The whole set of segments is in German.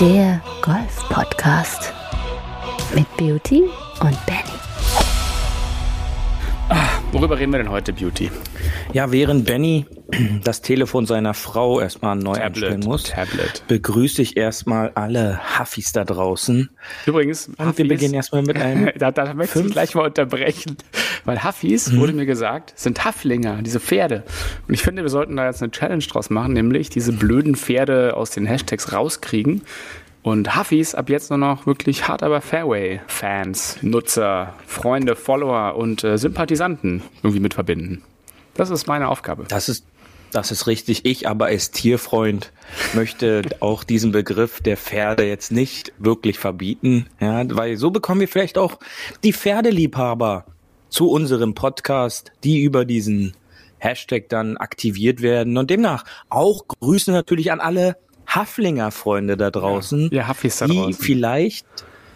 Der Golf-Podcast mit Beauty und Benny. Worüber reden wir denn heute, Beauty? Ja, während Benny das Telefon seiner Frau erstmal neu Tablet, einstellen muss, Tablet. begrüße ich erstmal alle Huffis da draußen. Übrigens, Und wir beginnen erstmal mit einem da, da möchte ich Fünf- gleich mal unterbrechen. Weil Huffis, wurde mir gesagt, sind Haflinger, diese Pferde. Und ich finde, wir sollten da jetzt eine Challenge draus machen, nämlich diese blöden Pferde aus den Hashtags rauskriegen. Und Huffis ab jetzt nur noch wirklich hart aber Fairway-Fans, Nutzer, Freunde, Follower und äh, Sympathisanten irgendwie mit verbinden. Das ist meine Aufgabe. Das ist, das ist richtig. Ich aber als Tierfreund möchte auch diesen Begriff der Pferde jetzt nicht wirklich verbieten, ja, weil so bekommen wir vielleicht auch die Pferdeliebhaber zu unserem Podcast, die über diesen Hashtag dann aktiviert werden und demnach auch Grüße natürlich an alle Haflinger-Freunde da draußen, Ja, die draußen. vielleicht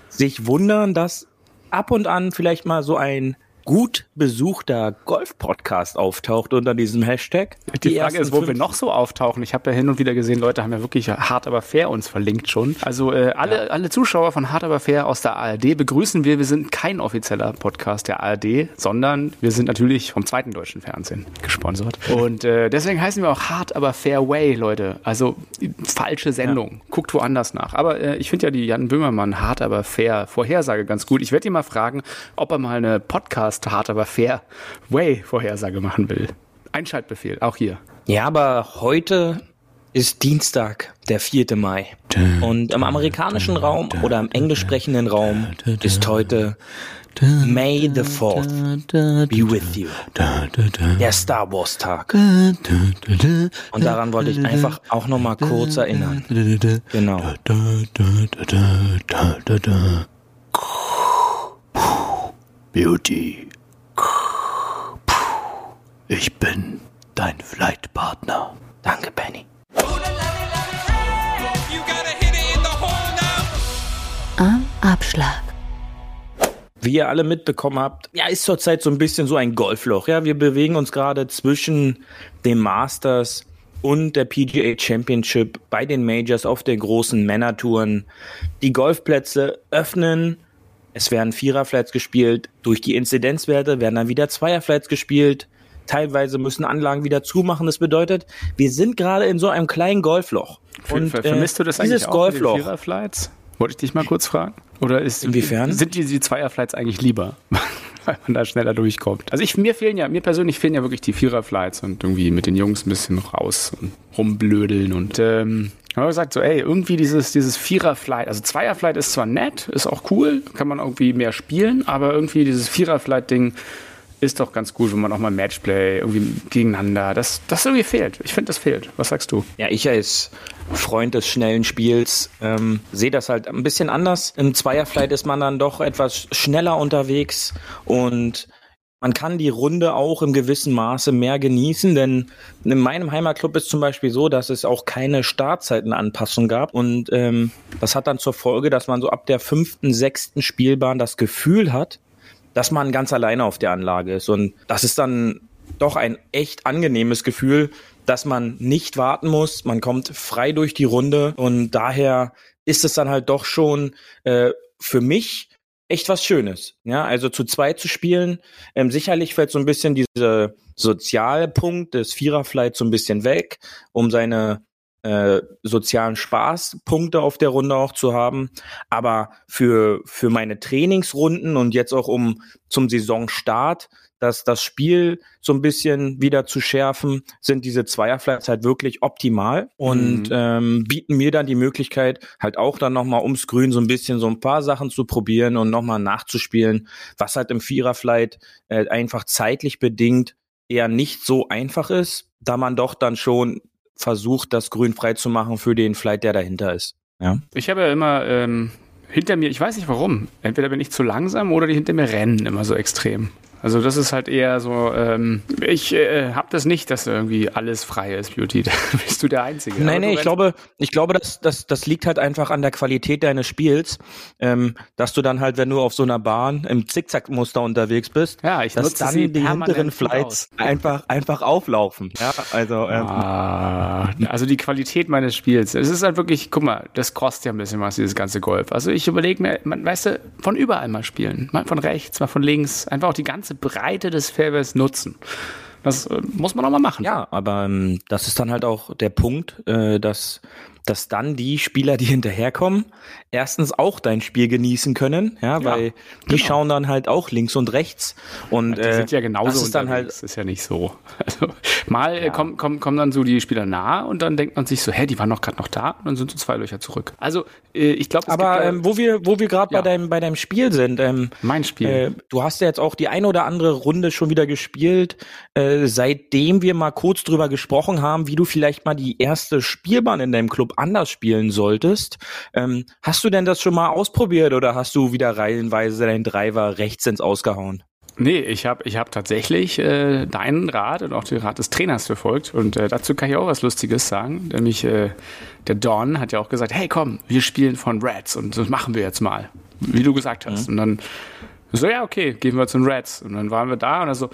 sich wundern, dass ab und an vielleicht mal so ein gut besuchter Golf-Podcast auftaucht unter diesem Hashtag. Die, Frage ersten ist, wo wir noch so auftauchen. Ich habe ja hin und wieder gesehen, Leute haben ja wirklich hart aber fair uns verlinkt schon. Also äh, alle, alle Zuschauer von hart aber fair aus der ARD begrüßen wir. Wir sind kein offizieller Podcast der ARD, sondern wir sind natürlich vom zweiten deutschen Fernsehen gesponsert. Und äh, deswegen heißen wir auch hart aber fair way, Leute. Also falsche Sendung. Guckt woanders nach. Aber äh, ich finde ja die Jan Böhmermann hart aber fair Vorhersage ganz gut. Ich werde ihn mal fragen, ob er mal eine Podcast hart aber fair way Vorhersage machen will. Einschaltbefehl, auch hier. Ja, aber heute ist Dienstag, der 4. Mai. Und im amerikanischen Raum oder im englisch sprechenden Raum ist heute May the 4th be with you. Der Star Wars Tag. Und daran wollte ich einfach auch nochmal kurz erinnern. Genau. Beauty. Ich bin dein Flightpartner. Danke, Benny. Am Abschlag. Wie ihr alle mitbekommen habt, ja, ist zurzeit so ein bisschen so ein Golfloch. Ja, wir bewegen uns gerade zwischen dem Masters und der PGA Championship bei den Majors auf den großen Männertouren. Die Golfplätze öffnen. Es werden Viererflights gespielt. Durch die Inzidenzwerte werden dann wieder Zweierflights gespielt. Teilweise müssen Anlagen wieder zumachen. Das bedeutet, wir sind gerade in so einem kleinen Golfloch. Und, Ver vermisst du das eigentlich dieses auch mit den Golfloch? Viererflights? Wollte ich dich mal kurz fragen? Oder ist, Inwiefern? sind die, die Zweierflights eigentlich lieber? Weil man da schneller durchkommt. Also ich, mir fehlen ja, mir persönlich fehlen ja wirklich die Viererflights und irgendwie mit den Jungs ein bisschen raus und rumblödeln und ähm, ich habe gesagt, so, ey, irgendwie dieses, dieses Viererflight, also Zweierflight ist zwar nett, ist auch cool, kann man irgendwie mehr spielen, aber irgendwie dieses Viererflight-Ding ist doch ganz gut, wenn man auch mal Matchplay irgendwie gegeneinander, das, das irgendwie fehlt. Ich finde, das fehlt. Was sagst du? Ja, ich als Freund des schnellen Spiels ähm, sehe das halt ein bisschen anders. Im Zweierflight ist man dann doch etwas schneller unterwegs und man kann die Runde auch im gewissen Maße mehr genießen, denn in meinem Heimatclub ist zum Beispiel so, dass es auch keine Startzeitenanpassung gab und ähm, das hat dann zur Folge, dass man so ab der fünften, sechsten Spielbahn das Gefühl hat, dass man ganz alleine auf der Anlage ist und das ist dann doch ein echt angenehmes Gefühl, dass man nicht warten muss. Man kommt frei durch die Runde und daher ist es dann halt doch schon äh, für mich echt was Schönes. Ja, also zu zweit zu spielen. Ähm, sicherlich fällt so ein bisschen dieser Sozialpunkt des Viererflights so ein bisschen weg, um seine äh, sozialen Spaßpunkte auf der Runde auch zu haben. Aber für, für meine Trainingsrunden und jetzt auch um zum Saisonstart dass das Spiel so ein bisschen wieder zu schärfen, sind diese Zweierflights halt wirklich optimal und Mhm. ähm, bieten mir dann die Möglichkeit, halt auch dann nochmal ums Grün so ein bisschen so ein paar Sachen zu probieren und nochmal nachzuspielen, was halt im Viererflight äh, einfach zeitlich bedingt eher nicht so einfach ist, da man doch dann schon versucht, das Grün frei zu machen für den Flight, der dahinter ist. Ja. Ich habe ja immer ähm, hinter mir, ich weiß nicht warum, entweder bin ich zu langsam oder die hinter mir rennen immer so extrem. Also das ist halt eher so, ähm, ich äh, habe das nicht, dass irgendwie alles frei ist, Beauty. Da bist du der Einzige. Nee, du ich glaube, ich glaube, das, das, das liegt halt einfach an der Qualität deines Spiels, ähm, dass du dann halt, wenn du auf so einer Bahn im Zickzackmuster unterwegs bist, Ja, ich dass dann die hinteren Flights einfach, einfach auflaufen. Ja, also, ähm, Ah, also die Qualität meines Spiels. Es ist halt wirklich, guck mal, das kostet ja ein bisschen was, dieses ganze Golf. Also ich überlege mir, man, weißt du, von überall mal spielen. Mal von rechts, mal von links. Einfach auch die ganze Breite des Fairways nutzen. Das äh, muss man auch mal machen. Ja, aber ähm, das ist dann halt auch der Punkt, äh, dass, dass dann die Spieler, die hinterherkommen, erstens auch dein Spiel genießen können, ja, Ja, weil die schauen dann halt auch links und rechts und Die äh, sind ja genauso das ist dann halt ist ja nicht so. Also, mal äh, kommen, kommen, kommen dann so die Spieler nahe und dann denkt man sich so, hä, die waren doch gerade noch da und dann sind so zwei Löcher zurück. Also äh, ich glaube, aber ähm, wo wir wo wir gerade Ja. bei deinem bei deinem Spiel sind, ähm, mein Spiel. Äh, du hast ja jetzt auch die eine oder andere Runde schon wieder gespielt, äh, seitdem wir mal kurz drüber gesprochen haben, wie du vielleicht mal die erste Spielbahn in deinem Club anders spielen solltest. Ähm, hast du denn das schon mal ausprobiert oder hast du wieder reihenweise deinen Driver rechts ins Ausgehauen? Nee, ich habe ich hab tatsächlich äh, deinen Rat und auch den Rat des Trainers befolgt. Und äh, dazu kann ich auch was Lustiges sagen. Nämlich äh, der Don hat ja auch gesagt, hey komm, wir spielen von Reds und das machen wir jetzt mal. Wie du gesagt hast. Und dann so, ja, okay, gehen wir zu den Reds. Und dann waren wir da und er so,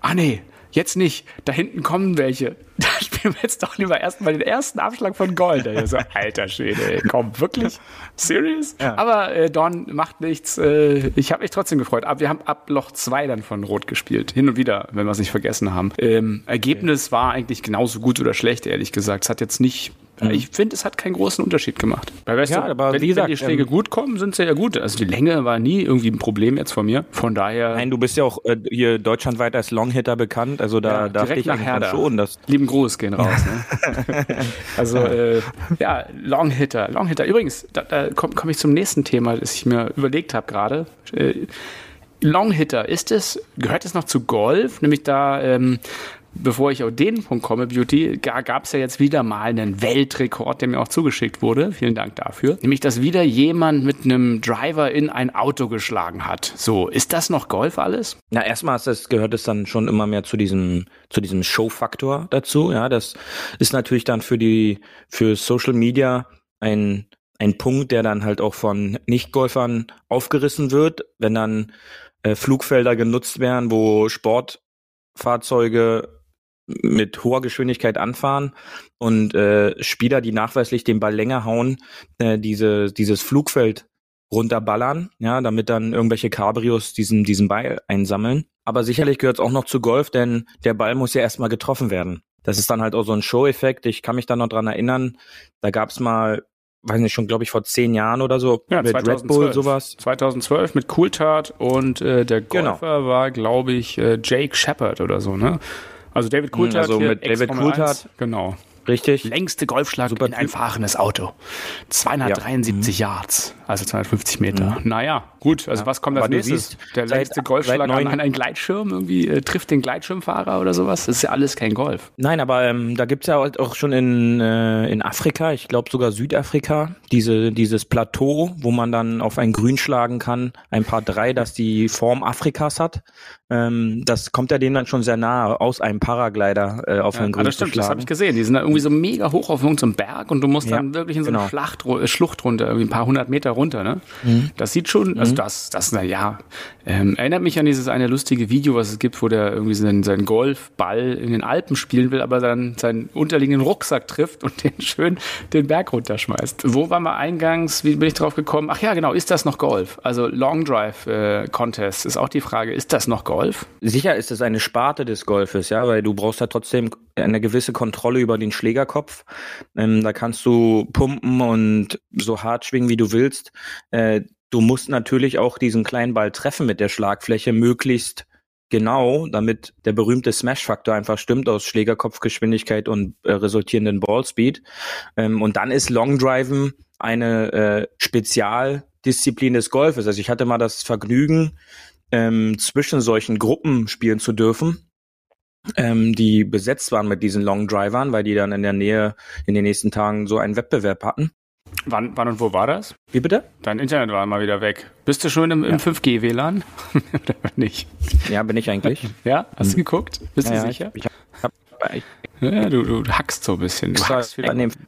ah nee, jetzt nicht. Da hinten kommen welche. Da spielen wir jetzt doch lieber erstmal den ersten Abschlag von Gold. Ich so, alter Schwede, ey, komm, wirklich? Serious? Ja. Aber äh, Don macht nichts. Äh, ich habe mich trotzdem gefreut. Aber wir haben ab Loch 2 dann von Rot gespielt. Hin und wieder, wenn wir es nicht vergessen haben. Ähm, Ergebnis war eigentlich genauso gut oder schlecht, ehrlich gesagt. Es hat jetzt nicht. Ich finde, es hat keinen großen Unterschied gemacht. Weil, weißt Mhm. Ja, du, aber wenn, wie gesagt, wenn die Schläge ähm, gut kommen, sind sie ja gut. Also die Länge war nie irgendwie ein Problem jetzt von mir. Von daher. Nein, du bist ja auch äh, hier deutschlandweit als Longhitter bekannt, also da Ja, darf direkt ich nach eigentlich dann Herder. schon, dass Lieben Gruß gehen raus. Ne? also äh, ja, Longhitter, Longhitter. Übrigens, da, da komme komm ich zum nächsten Thema, das ich mir überlegt habe gerade. Äh, Longhitter, ist es, gehört es noch zu Golf? Nämlich da, ähm, bevor ich auf den Punkt komme, Beauty, gab es ja jetzt wieder mal einen Weltrekord, der mir auch zugeschickt wurde. Vielen Dank dafür. Nämlich, dass wieder jemand mit einem Driver in ein Auto geschlagen hat. So, ist das noch Golf alles? Na, erstmal das, gehört es dann schon immer mehr zu diesem, zu diesem Show-Faktor dazu. Ja, das ist natürlich dann für die, für Social Media ein, ein Punkt, der dann halt auch von Nicht-Golfern aufgerissen wird, wenn dann äh, Flugfelder genutzt werden, wo Sportfahrzeuge mit hoher Geschwindigkeit anfahren und äh, Spieler, die nachweislich den Ball länger hauen, äh, diese, dieses Flugfeld runterballern, ja, damit dann irgendwelche Cabrios diesen, diesen Ball einsammeln. Aber sicherlich gehört es auch noch zu Golf, denn der Ball muss ja erstmal getroffen werden. Das ist dann halt auch so ein Show-Effekt. Ich kann mich da noch dran erinnern, da gab es mal, weiß nicht, schon glaube ich vor zehn Jahren oder so, Ja, mit 2012. Red Bull sowas. 2012 mit Cooltart und äh, der Genau. Golfer war, glaube ich, äh, Jake Shepard oder so, ne? Also David Coulthard. also hier, mit David Coulthard. 1, Genau. Richtig. Längste Golfschlag Super in ein fahrendes Auto. 273 Yards, also 250 Meter. Naja, gut, also was kommt als nächstes? siehst, der längste Golfschlag an, einen Gleitschirm irgendwie äh, trifft den Gleitschirmfahrer oder sowas? Das ist ja alles kein Golf. Nein, aber ähm, da gibt's ja auch schon in, äh, in Afrika, ich glaube sogar Südafrika, diese, dieses Plateau, wo man dann auf ein Grün schlagen kann, ein paar drei, das die Form Afrikas hat. Ähm, das kommt ja denen dann schon sehr nahe, aus einem Paraglider äh, auf ein Ja, Grün das zu stimmt, das habe ich gesehen. Die sind da irgendwie so mega hoch auf irgendeinem Berg und du musst dann Ja, wirklich in so eine genau. Schlacht, äh, Schlucht runter, irgendwie ein paar hundert Meter runter. Ne? Mhm. Das sieht schon, also das, das, na ja, ähm, erinnert mich an dieses eine lustige Video, was es gibt, wo der irgendwie seinen, seinen Golfball in den Alpen spielen will, aber dann seinen unterliegenden Rucksack trifft und den schön den Berg runterschmeißt. Wo war mal eingangs, wie bin ich drauf gekommen? Ach ja, genau, ist das noch Golf? Also Long Drive äh, Contest ist auch die Frage, ist das noch Golf? Sicher ist es eine Sparte des Golfes, ja, weil du brauchst ja trotzdem eine gewisse Kontrolle über den Schlägerkopf. Ähm, da kannst du pumpen und so hart schwingen, wie du willst. Äh, du musst natürlich auch diesen kleinen Ball treffen mit der Schlagfläche möglichst genau, damit der berühmte Smash-Faktor einfach stimmt aus Schlägerkopfgeschwindigkeit und äh, resultierenden Ballspeed. Ähm, und dann ist Long Driven eine äh, Spezialdisziplin des Golfes. Also ich hatte mal das Vergnügen, ähm, zwischen solchen Gruppen spielen zu dürfen, ähm, die besetzt waren mit diesen Long Drivern, weil die dann in der Nähe in den nächsten Tagen so einen Wettbewerb hatten. Wann, wann und wo war das? Wie bitte? Dein Internet war mal wieder weg. Bist du schon im, im 5G-WLAN? Oder nicht? Ja, bin ich eigentlich. Ja? Hast du geguckt? Bist du Ja, sicher? Ich, ich hab, ich, Ja, du, du hackst so ein bisschen. Du hackst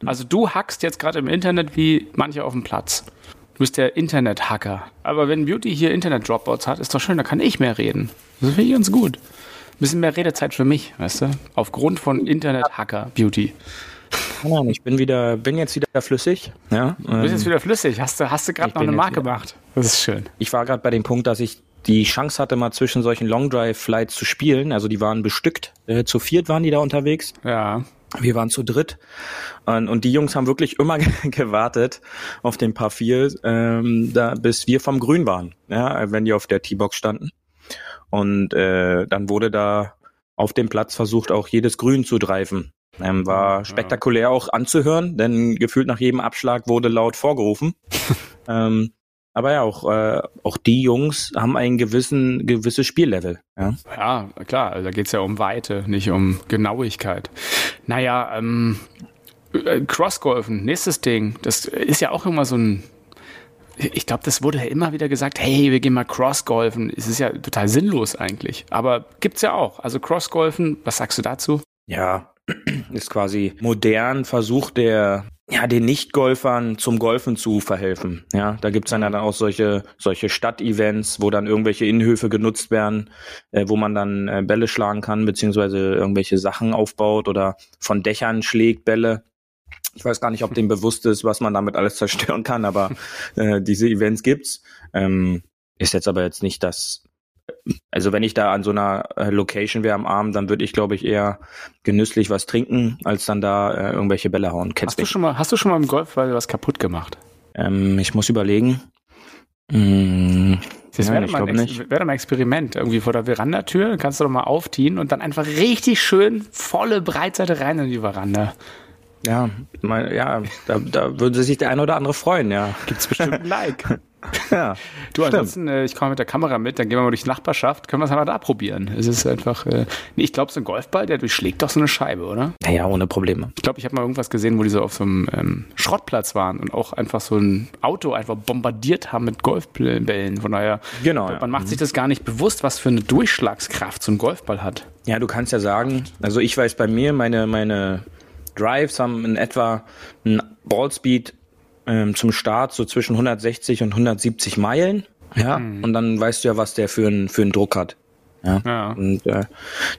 Also du hackst jetzt gerade im Internet wie manche auf dem Platz. Du bist der Internet-Hacker. Aber wenn Beauty hier Internet-Dropouts hat, ist doch schön, da kann ich mehr reden. Das finde ich ganz gut. Ein bisschen mehr Redezeit für mich, weißt du? Aufgrund von Internet-Hacker Beauty. keine Ahnung, ich bin wieder, bin jetzt wieder flüssig. Ja, Du bist ähm, jetzt wieder flüssig. Hast du, hast du gerade noch eine Marke wieder- gemacht? Das ist schön. ich war gerade bei dem Punkt, dass ich die Chance hatte, mal zwischen solchen Long Drive Flights zu spielen. Also die waren bestückt. Äh, zu viert waren die da unterwegs. Ja. Wir waren zu dritt und, die Jungs haben wirklich immer gewartet auf den Paar 4, ähm, da, bis wir vom Grün waren, ja, wenn die auf der T-Box standen. Und äh, dann wurde da auf dem Platz versucht, auch jedes Grün zu greifen. Ähm, war spektakulär auch anzuhören, denn gefühlt nach jedem Abschlag wurde laut vorgerufen. ähm, aber ja, auch, äh, auch die Jungs haben einen gewissen, gewisses Spiellevel. Ja. Ja, klar, also da geht's ja um Weite, nicht um Genauigkeit. Naja, ähm, äh, Crossgolfen, nächstes Ding, das ist ja auch immer so ein. Ich glaube, das wurde ja immer wieder gesagt, hey, wir gehen mal Crossgolfen. Es ist ja total sinnlos eigentlich. Aber gibt's ja auch. Also Crossgolfen, was sagst du dazu? ja, ist quasi modern versucht der ja den Nicht-Golfern zum Golfen zu verhelfen. Ja, da gibt's dann, dann auch solche solche Stadtevents, wo dann irgendwelche Innenhöfe genutzt werden, äh, wo man dann äh, Bälle schlagen kann beziehungsweise irgendwelche Sachen aufbaut oder von Dächern schlägt Bälle. Ich weiß gar nicht, ob dem bewusst ist, was man damit alles zerstören kann, aber äh, diese Events gibt's. Ähm, ist jetzt aber jetzt nicht das also wenn ich da an so einer äh, Location wäre am Abend, dann würde ich, glaube ich, eher genüsslich was trinken, als dann da äh, irgendwelche Bälle hauen. Kennst Hast du schon mal, hast du schon mal im Golfball was kaputt gemacht? Ähm, ich muss überlegen. Mm, Das wäre ich mal, ein wäre mal Experiment. Irgendwie vor der Verandatür, kannst du doch mal aufziehen und dann einfach richtig schön volle Breitseite rein in die Veranda. Ja, mein, ja, da, da würde sich der eine oder andere freuen, ja. Gibt's bestimmt ein Like. ja. Du, ansonsten, äh, ich komme mit der Kamera mit, dann gehen wir mal durch die Nachbarschaft, können wir es einmal da probieren. Es ist einfach, äh, nee, ich glaube, so ein Golfball, der durchschlägt doch so eine Scheibe, oder? Naja, ohne Probleme. Ich glaube, ich habe mal irgendwas gesehen, wo die so auf so einem ähm, Schrottplatz waren und auch einfach so ein Auto einfach bombardiert haben mit Golfbällen. Von daher, Genau, man ja. macht sich das gar nicht bewusst, was für eine Durchschlagskraft so ein Golfball hat. Ja, du kannst ja sagen, also ich weiß bei mir, meine, meine Drives haben in etwa einen Ballspeed ähm, zum Start so zwischen 160 und 170 Meilen. Ja, und dann weißt du ja, was der für einen für einen Druck hat. Ja. Ja. Und äh,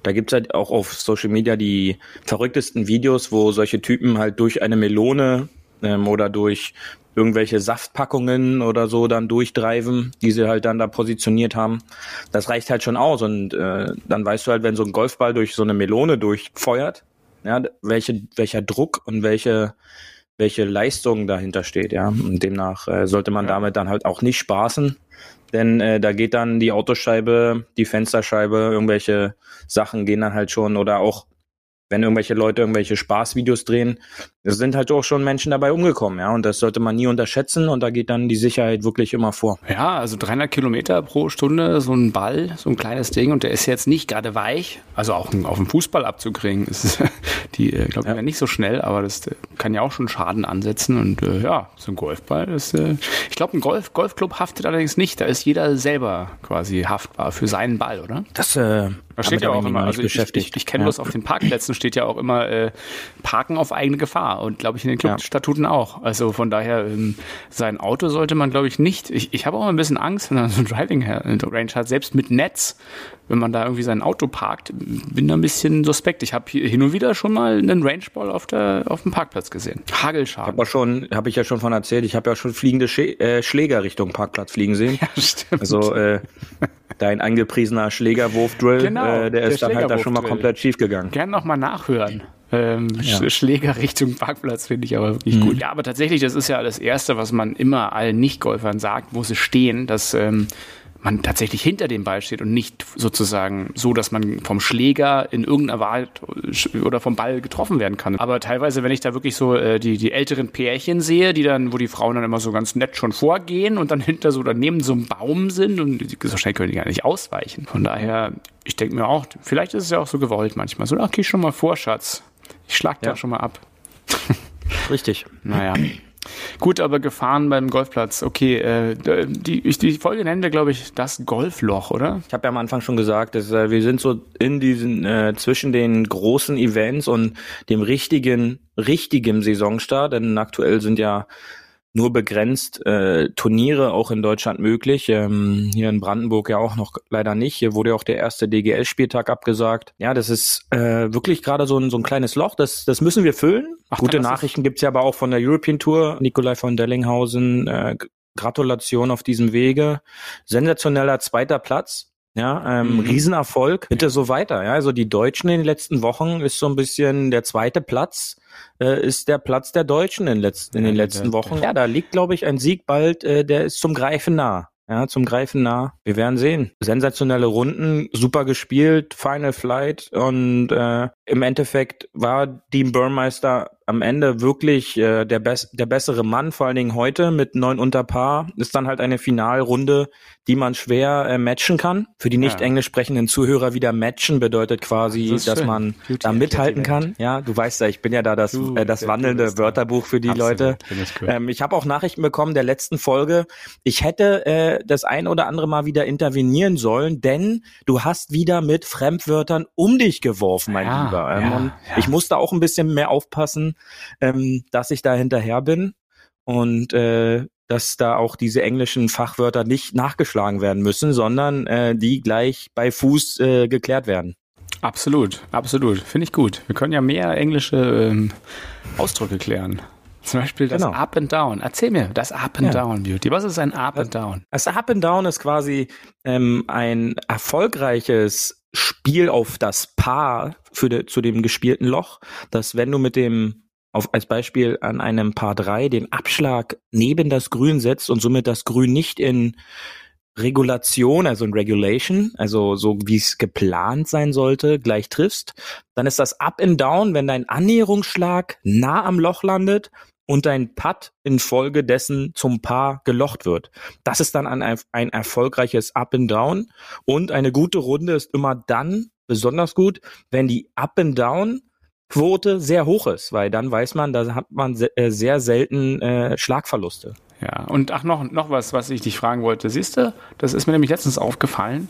da gibt's halt auch auf Social Media die verrücktesten Videos, wo solche Typen halt durch eine Melone ähm, oder durch irgendwelche Saftpackungen oder so dann durchdreiven, die sie halt dann da positioniert haben. Das reicht halt schon aus und äh, dann weißt du halt, wenn so ein Golfball durch so eine Melone durchfeuert, ja, welche, welcher Druck und welche welche Leistung dahinter steht, ja. Und demnach äh, sollte man damit dann halt auch nicht spaßen, denn äh, da geht dann die Autoscheibe, die Fensterscheibe, irgendwelche Sachen gehen dann halt schon. Oder auch wenn irgendwelche Leute irgendwelche Spaßvideos drehen, es sind halt auch schon Menschen dabei umgekommen, ja, und das sollte man nie unterschätzen und da geht dann die Sicherheit wirklich immer vor. Ja, also 300 Kilometer pro Stunde, so ein Ball, so ein kleines Ding und der ist jetzt nicht gerade weich. Also auch auf dem Fußball abzukriegen, ist die, äh, glaube ich, ja. nicht so schnell, aber das äh, kann ja auch schon Schaden ansetzen und äh, ja, so ein Golfball ist, äh, ich glaube, ein Golf, Golfclub haftet allerdings nicht, da ist jeder selber quasi haftbar für seinen Ball, oder? Das äh, Da steht ja auch immer, also ich, ich, ich, kenne ja. bloß auf den Parkplätzen steht ja auch immer äh, Parken auf eigene Gefahr und glaube ich in den Clubstatuten auch. Also von daher ähm, sein Auto sollte man glaube ich nicht. Ich, ich habe auch ein bisschen Angst, wenn man so ein Driving Range hat, selbst mit Netz, wenn man da irgendwie sein Auto parkt, bin da ein bisschen suspekt. Ich habe hin und wieder schon mal einen Rangeball auf der auf dem Parkplatz gesehen. Hagelschaden. Aber schon, habe ich ja schon von erzählt, ich habe ja schon fliegende Schä äh, Schläger Richtung Parkplatz fliegen sehen. Ja, stimmt. Also äh, dein angepriesener Schlägerwurf-Drill, Genau, äh, der, der ist dann halt da schon mal komplett schief gegangen. Gern nochmal nachhören. Ähm, Ja. Sch- Schläger Richtung Parkplatz finde ich aber wirklich gut. Ja, aber tatsächlich, das ist ja das Erste, was man immer allen Nicht-Golfern sagt, wo sie stehen, dass ähm, man tatsächlich hinter dem Ball steht und nicht sozusagen so, dass man vom Schläger in irgendeiner Wahl oder vom Ball getroffen werden kann. Aber teilweise, wenn ich da wirklich so äh, die, die älteren Pärchen sehe, die dann, wo die Frauen dann immer so ganz nett schon vorgehen und dann hinter so daneben so einem Baum sind und die- so schnell können die gar nicht ausweichen. Von daher, ich denke mir auch, vielleicht ist es ja auch so gewollt manchmal. So, ach, geh schon mal vor, Schatz. Ich schlag da Ja. schon mal ab. Richtig. Naja. Gut, aber Gefahren beim Golfplatz. Okay, äh, die, die Folge nennen wir, glaube ich, das Golfloch, oder? Ich habe ja am Anfang schon gesagt, dass, äh, wir sind so in diesen äh, zwischen den großen Events und dem richtigen richtigen Saisonstart, denn aktuell sind ja nur begrenzt äh, Turniere auch in Deutschland möglich. Ähm, hier in Brandenburg ja auch noch leider nicht. Hier wurde ja auch der erste DGL-Spieltag abgesagt. Ja, das ist äh, wirklich gerade so ein, so ein kleines Loch. Das, das müssen wir füllen. Ach, Gute Nachrichten gibt's ja aber auch von der European Tour. Nikolai von Dellinghausen, äh, Gratulation auf diesem Wege. Sensationeller zweiter Platz. Ja, ähm, mhm. Riesenerfolg. Bitte so weiter. Ja, also die Deutschen in den letzten Wochen ist so ein bisschen der zweite Platz äh, ist der Platz der Deutschen in, letz in den letzten Wochen. Ja, da liegt, glaube ich, ein Sieg bald, äh, der ist zum Greifen nah. Ja, zum Greifen nah. Wir werden sehen. Sensationelle Runden, super gespielt, Final Flight und äh, im Endeffekt war Dean Burmeister am Ende wirklich äh, der, bess der bessere Mann, vor allen Dingen heute mit neun unter Paar. Ist dann halt eine Finalrunde, die man schwer äh, matchen kann. Für die nicht ja. englisch sprechenden Zuhörer wieder matchen bedeutet quasi, das dass man Beauty da mithalten kann. Ja, du weißt ja, ich bin ja da das, äh, das wandelnde Wörterbuch für die Absolut. Leute. Cool. Ähm, ich habe auch Nachrichten bekommen der letzten Folge. Ich hätte äh, das ein oder andere Mal wieder intervenieren sollen, denn du hast wieder mit Fremdwörtern um dich geworfen, mein ja, Lieber. Ähm, ja, ich musste auch ein bisschen mehr aufpassen ähm, dass ich da hinterher bin und äh, dass da auch diese englischen Fachwörter nicht nachgeschlagen werden müssen, sondern äh, die gleich bei Fuß äh, geklärt werden. Absolut, absolut. Finde ich gut. Wir können ja mehr englische ähm, Ausdrücke klären. Zum Beispiel das genau. Up and Down. Erzähl mir, das Up and ja. Down Beauty. Was ist ein Up and Down? Das Up and Down ist quasi ähm, ein erfolgreiches Spiel auf das Paar für de, zu dem gespielten Loch, dass wenn du mit dem auf, als Beispiel an einem Paar 3 den Abschlag neben das Grün setzt und somit das Grün nicht in Regulation, also in Regulation, also so wie es geplant sein sollte, gleich triffst, dann ist das Up and Down, wenn dein Annäherungsschlag nah am Loch landet und dein Putt infolgedessen zum Paar gelocht wird. Das ist dann ein, ein erfolgreiches Up and Down und eine gute Runde ist immer dann besonders gut, wenn die Up and Down Quote sehr hoch ist, weil dann weiß man, da hat man äh, sehr selten äh, Schlagverluste. Ja, und ach, noch, noch was, was ich dich fragen wollte. Siehst du, das ist mir nämlich letztens aufgefallen.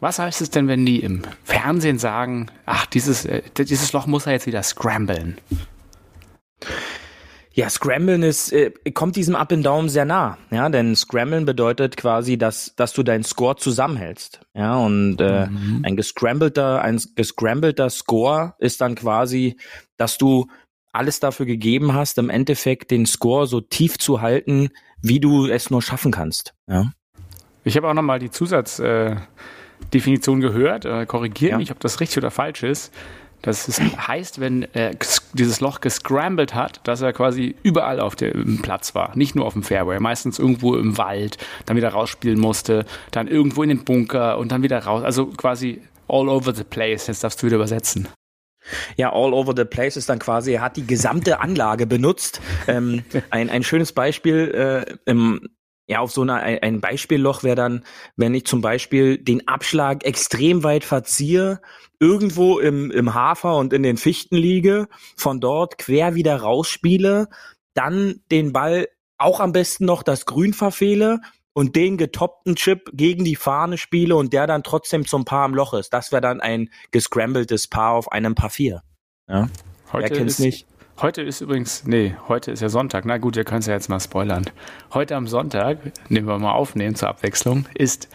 Was heißt es denn, wenn die im Fernsehen sagen, ach, dieses, äh, dieses Loch muss er jetzt wieder scramblen? Ja, Scramblen ist, äh, kommt diesem Up and Down sehr nah. Ja, denn Scramblen bedeutet quasi, dass, dass du deinen Score zusammenhältst. Ja, und äh, mhm. ein gescrambelter, ein gescrambelter Score ist dann quasi, dass du alles dafür gegeben hast, im Endeffekt den Score so tief zu halten, wie du es nur schaffen kannst. Ja. Ich habe auch nochmal die Zusatzdefinition äh, gehört. Äh, Korrigiert ja. mich, ob das richtig oder falsch ist. Das ist, heißt, wenn er dieses Loch gescrambled hat, dass er quasi überall auf dem Platz war, nicht nur auf dem Fairway, meistens irgendwo im Wald, dann wieder rausspielen musste, dann irgendwo in den Bunker und dann wieder raus. Also quasi all over the place. Jetzt darfst du wieder übersetzen. Ja, all over the place ist dann quasi, er hat die gesamte Anlage benutzt. Ähm, ein, ein schönes Beispiel äh, im, ja, auf so einer, ein Beispielloch wäre dann, wenn ich zum Beispiel den Abschlag extrem weit verziehe, irgendwo im, im Hafer und in den Fichten liege, von dort quer wieder rausspiele, dann den Ball auch am besten noch das Grün verfehle und den getoppten Chip gegen die Fahne spiele und der dann trotzdem zum Paar am Loch ist. Das wäre dann ein gescrambeltes Paar auf einem Paar 4. Ja? Heute Wer kennt's nicht? Heute ist übrigens, nee, heute ist ja Sonntag. Na gut, ihr könnt es ja jetzt mal spoilern. Heute am Sonntag, nehmen wir mal aufnehmen zur Abwechslung, ist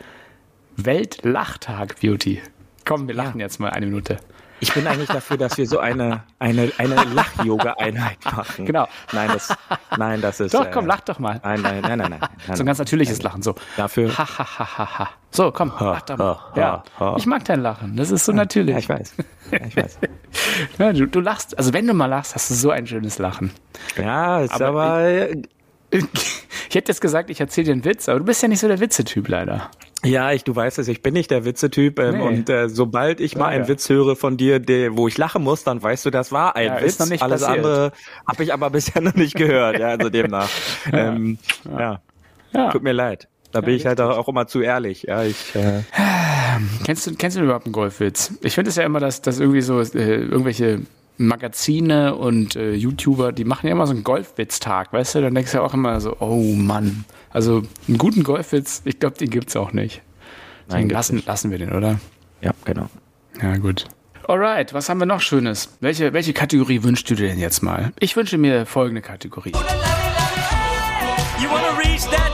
Weltlachtag Beauty. Komm, wir lachen ja. jetzt mal eine Minute. Ich bin eigentlich dafür, dass wir so eine, eine, eine Lach-Yoga-Einheit machen. Genau. Nein, das, nein, das ist. Doch, komm, äh, lach doch mal. Nein, nein, nein, nein, nein. nein so ein ganz natürliches Lachen, so. Dafür. Ha, ha, ha, ha, ha. So, komm, lach doch mal. Ja. Ich mag dein Lachen. Das ist so natürlich. Ja, ich weiß. Ja, ich weiß. ja, du, du lachst, also wenn du mal lachst, hast du so ein schönes Lachen. Ja, ist aber. aber ich, ich hätte jetzt gesagt, ich erzähle dir einen Witz, aber du bist ja nicht so der Witzetyp leider. Ja, ich, du weißt es, ich bin nicht der Witzetyp ähm, nee. und äh, sobald ich mal ja, einen ja. Witz höre von dir, der, wo ich lachen muss, dann weißt du, das war ein ja, Witz. Alles passiert. andere habe ich aber bisher noch nicht gehört. ja, also demnach. ähm, ja. tut mir leid. Da bin ich halt auch immer zu ehrlich. Ja, ich. Äh kennst du kennst du überhaupt einen Golfwitz? Ich finde es ja immer, dass dass irgendwie so äh, irgendwelche Magazine und äh, YouTuber, die machen ja immer so einen Golfwitztag, weißt du? Dann denkst du ja auch immer so, oh Mann. Also einen guten Golfwitz, ich glaube, den gibt's auch nicht. Nein, gibt's lassen, nicht. lassen wir den, oder? Ja, genau. Ja, gut. Alright, was haben wir noch Schönes? Welche, welche Kategorie wünschst du dir denn jetzt mal? Ich wünsche mir folgende Kategorie.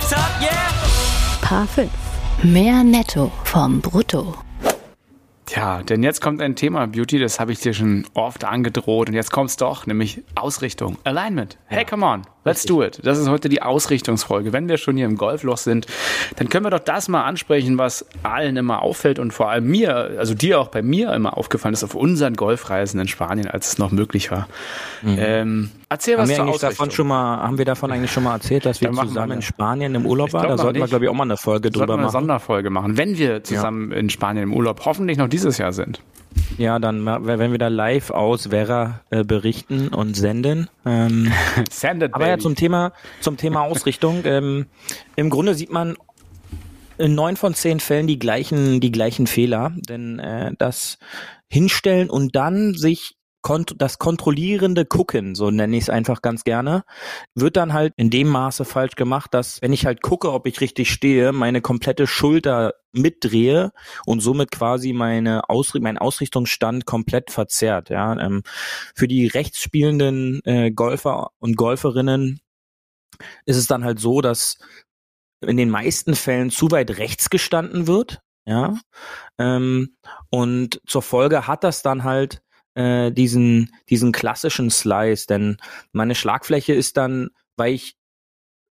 Top, yeah? Paar 5. Mehr Netto vom Brutto. Tja, denn jetzt kommt ein Thema, Beauty, das habe ich dir schon oft angedroht. Und jetzt kommt's doch, nämlich Ausrichtung, Alignment. Hey, come on, let's do it. Das ist heute die Ausrichtungsfolge. Wenn wir schon hier im Golfloch sind, dann können wir doch das mal ansprechen, was allen immer auffällt und vor allem mir, also dir auch bei mir immer aufgefallen ist auf unseren Golfreisen in Spanien, als es noch möglich war. Ähm, erzähl Mhm. Haben was wir, zur eigentlich Ausrichtung. davon schon mal, haben wir davon eigentlich schon mal erzählt, dass wir Ja, zusammen wir. in Spanien im Urlaub waren? Da sollten wir, nicht. glaube ich, auch mal eine Folge Sollten wir drüber eine machen. Sonderfolge machen, wenn wir zusammen in Spanien im Urlaub hoffentlich noch dieses Jahr sind. Ja, dann wenn wir da live aus Vera äh, berichten und senden. Ähm, Send aber ja, zum Thema, zum Thema Ausrichtung. Ähm, Im Grunde sieht man in neun von zehn Fällen die gleichen, die gleichen Fehler. Denn äh, das Hinstellen und dann sich kont das kontrollierende Gucken, so nenne ich es einfach ganz gerne, wird dann halt in dem Maße falsch gemacht, dass wenn ich halt gucke, ob ich richtig stehe, meine komplette Schulter mitdrehe und somit quasi meine Ausri mein Ausrichtungsstand komplett verzerrt. Ja, ähm, für die rechts spielenden äh, Golfer und Golferinnen ist es dann halt so, dass in den meisten Fällen zu weit rechts gestanden wird, ja, ähm, und zur Folge hat das dann halt äh, diesen diesen klassischen Slice, denn meine Schlagfläche ist dann, weil ich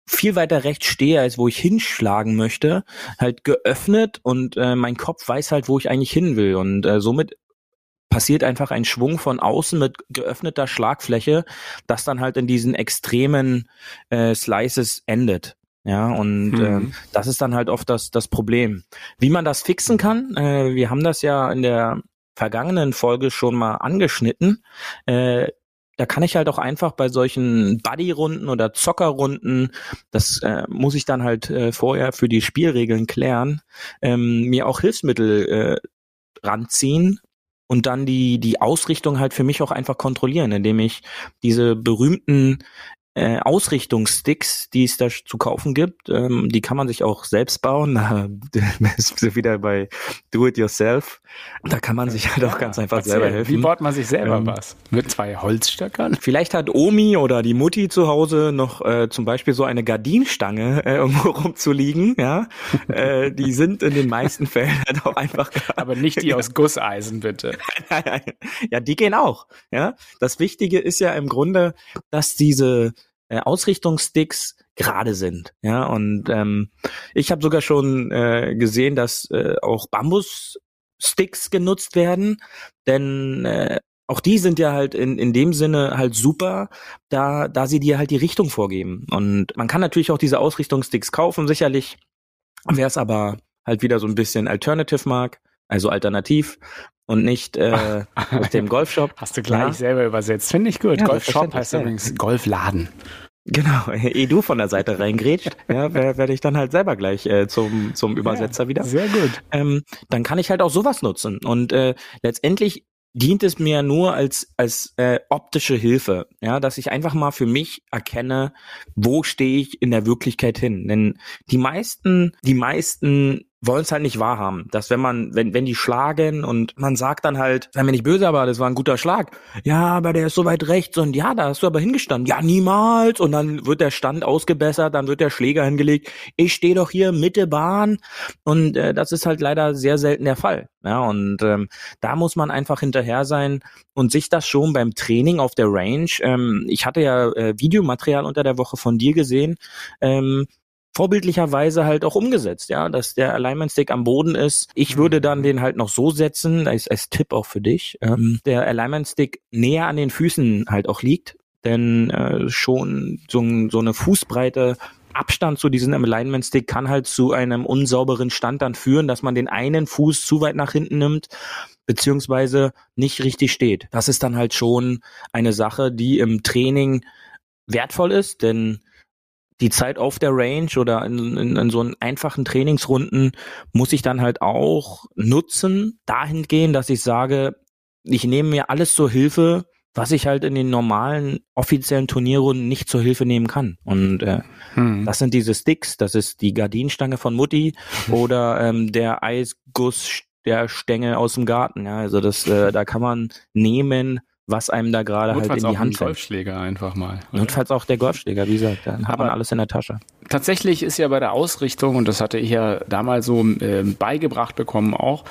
viel weiter rechts stehe, als wo ich hinschlagen möchte, halt geöffnet und äh, mein Kopf weiß halt, wo ich eigentlich hin will und äh, somit passiert einfach ein Schwung von außen mit geöffneter Schlagfläche, das dann halt in diesen extremen äh, Slices endet. Ja, und Mhm. äh, das ist dann halt oft das, das Problem. Wie man das fixen kann, äh, wir haben das ja in der vergangenen Folge schon mal angeschnitten. Äh, da kann ich halt auch einfach bei solchen Buddy-Runden oder Zockerrunden, das äh, muss ich dann halt äh, vorher für die Spielregeln klären, ähm, mir auch Hilfsmittel äh, ranziehen und dann die, die Ausrichtung halt für mich auch einfach kontrollieren, indem ich diese berühmten äh, Ausrichtungssticks, die es da zu kaufen gibt, ähm, die kann man sich auch selbst bauen. Da ist so wieder bei Do It Yourself. Da kann man sich halt auch ganz einfach Erzähl, selber helfen. Wie baut man sich selber Ähm, was? Mit zwei Holzstöckern? Vielleicht hat Omi oder die Mutti zu Hause noch äh, zum Beispiel so eine Gardinenstange äh, irgendwo rumzuliegen, ja. äh, die sind in den meisten Fällen halt auch einfach. Aber nicht die aus Gusseisen, bitte. ja, die gehen auch. Ja, das Wichtige ist ja im Grunde, dass diese äh, Ausrichtungssticks gerade sind. Ja, und ähm, ich habe sogar schon äh, gesehen, dass äh, auch Bambussticks genutzt werden, denn äh, auch die sind ja halt in, in dem Sinne halt super, da, da sie dir halt die Richtung vorgeben. Und man kann natürlich auch diese Ausrichtungssticks kaufen, sicherlich. Wer es aber halt wieder so ein bisschen alternative mag, also alternativ und nicht äh, aus dem Golfshop. Hast du gleich Ja. selber übersetzt. Finde ich gut. Ja, Golfshop heißt ja. übrigens Golfladen. Genau, eh du von der Seite reingrätscht, ja, werde werd ich dann halt selber gleich äh, zum, zum Übersetzer wieder. Sehr gut. Ähm, dann kann ich halt auch sowas nutzen. Und äh, letztendlich dient es mir nur als als äh, optische Hilfe, ja, dass ich einfach mal für mich erkenne, wo stehe ich in der Wirklichkeit hin. Denn die meisten, die meisten wollen es halt nicht wahrhaben, dass wenn man, wenn, wenn die schlagen und man sagt dann halt, sei mir nicht böse, aber das war ein guter Schlag. Ja, aber der ist so weit rechts und ja, da hast du aber hingestanden. Ja, niemals. Und dann wird der Stand ausgebessert, dann wird der Schläger hingelegt. Ich stehe doch hier Mitte Bahn. Und äh, das ist halt leider sehr selten der Fall. Ja, und ähm, da muss man einfach hinterher sein und sich das schon beim Training auf der Range. Ähm, ich hatte ja äh, Videomaterial unter der Woche von dir gesehen. Ähm, vorbildlicherweise halt auch umgesetzt, ja, dass der Alignment Stick am Boden ist. Ich würde dann den halt noch so setzen, als, als Tipp auch für dich, ähm, der Alignment Stick näher an den Füßen halt auch liegt, denn äh, schon so, so eine Fußbreite Abstand zu diesem Alignment Stick kann halt zu einem unsauberen Stand dann führen, dass man den einen Fuß zu weit nach hinten nimmt, beziehungsweise nicht richtig steht. Das ist dann halt schon eine Sache, die im Training wertvoll ist, denn die Zeit auf der Range oder in, in, in so einen einfachen Trainingsrunden muss ich dann halt auch nutzen, dahingehend, dass ich sage, ich nehme mir alles zur Hilfe, was ich halt in den normalen offiziellen Turnierrunden nicht zur Hilfe nehmen kann. Und äh, Hm. das sind diese Sticks, das ist die Gardinenstange von Mutti oder ähm, der Eisguss der Stängel aus dem Garten. Ja, also das, äh, da kann man nehmen, was einem da gerade halt in die Hand fällt. Golfschläger einfach mal. oder? Notfalls auch der Golfschläger, wie gesagt, dann hat Aber- man alles in der Tasche. Tatsächlich ist ja bei der Ausrichtung, und das hatte ich ja damals so ähm, beigebracht bekommen auch,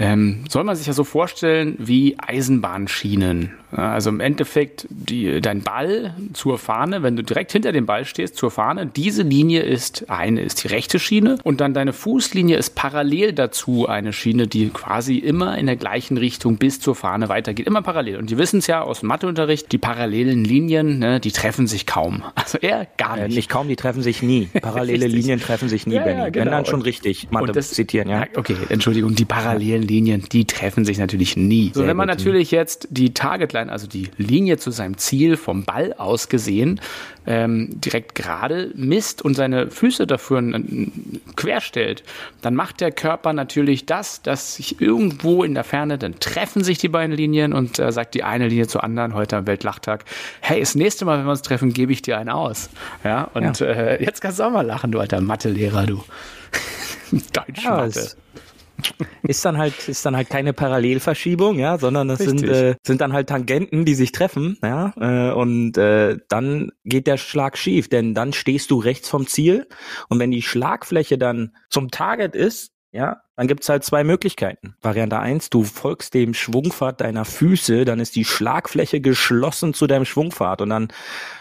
ähm, soll man sich ja so vorstellen wie Eisenbahnschienen. Also im Endeffekt die, dein Ball zur Fahne, wenn du direkt hinter dem Ball stehst, zur Fahne, diese Linie ist eine, ist die rechte Schiene und dann deine Fußlinie ist parallel dazu eine Schiene, die quasi immer in der gleichen Richtung bis zur Fahne weitergeht. Immer parallel. Und die wissen es ja aus dem Matheunterricht, die parallelen Linien, ne, die treffen sich kaum. Also eher gar Äh, nicht. nicht kaum, die treffen sich nie. Parallele. Linien treffen sich nie, Ja, Benny. ja, Wenn genau. dann schon Und- richtig Mathe das- zitieren, ja. Okay, Entschuldigung, die parallelen Linien, die treffen sich natürlich nie. So, wenn man natürlich jetzt die Targetline, also die Linie zu seinem Ziel vom Ball aus gesehen, ähm, direkt gerade misst und seine Füße dafür querstellt, dann macht der Körper natürlich das, dass sich irgendwo in der Ferne, dann treffen sich die beiden Linien und äh, sagt die eine Linie zur anderen, heute am Weltlachtag, hey, das nächste Mal, wenn wir uns treffen, gebe ich dir einen aus. Ja, und Äh, jetzt kannst du auch mal lachen, du alter Mathelehrer, du. Deutsch Ja, Mathe. Ist dann halt ist dann halt keine Parallelverschiebung, ja, sondern das sind Richtig. äh, sind dann halt Tangenten, die sich treffen, ja, äh, und äh, dann geht der Schlag schief, denn dann stehst du rechts vom Ziel und wenn die Schlagfläche dann zum Target ist, ja, dann gibt's halt zwei Möglichkeiten. Variante eins: du folgst dem Schwungpfad deiner Füße, dann ist die Schlagfläche geschlossen zu deinem Schwungpfad und dann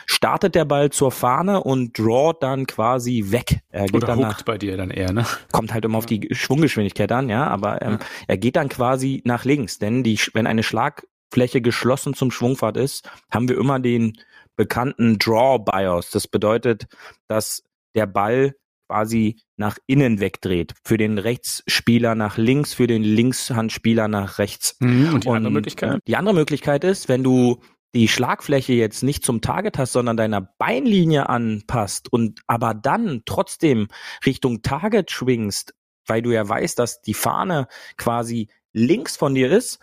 startet der Ball zur Fahne und drawt dann quasi weg. Er geht Oder dann bei dir dann eher, ne? kommt halt immer auf die Schwunggeschwindigkeit an, ja, aber ähm, er geht dann quasi nach links, denn die, wenn eine Schlagfläche geschlossen zum Schwungpfad ist, haben wir immer den bekannten Draw Bias. Das bedeutet, dass der Ball quasi nach innen wegdreht. Für den Rechtsspieler nach links, für den Linkshandspieler nach rechts. Und die andere Und, Möglichkeit? äh, Die andere Möglichkeit ist, wenn du die Schlagfläche jetzt nicht zum Target hast, sondern deiner Beinlinie anpasst und aber dann trotzdem Richtung Target schwingst, weil du ja weißt, dass die Fahne quasi links von dir ist,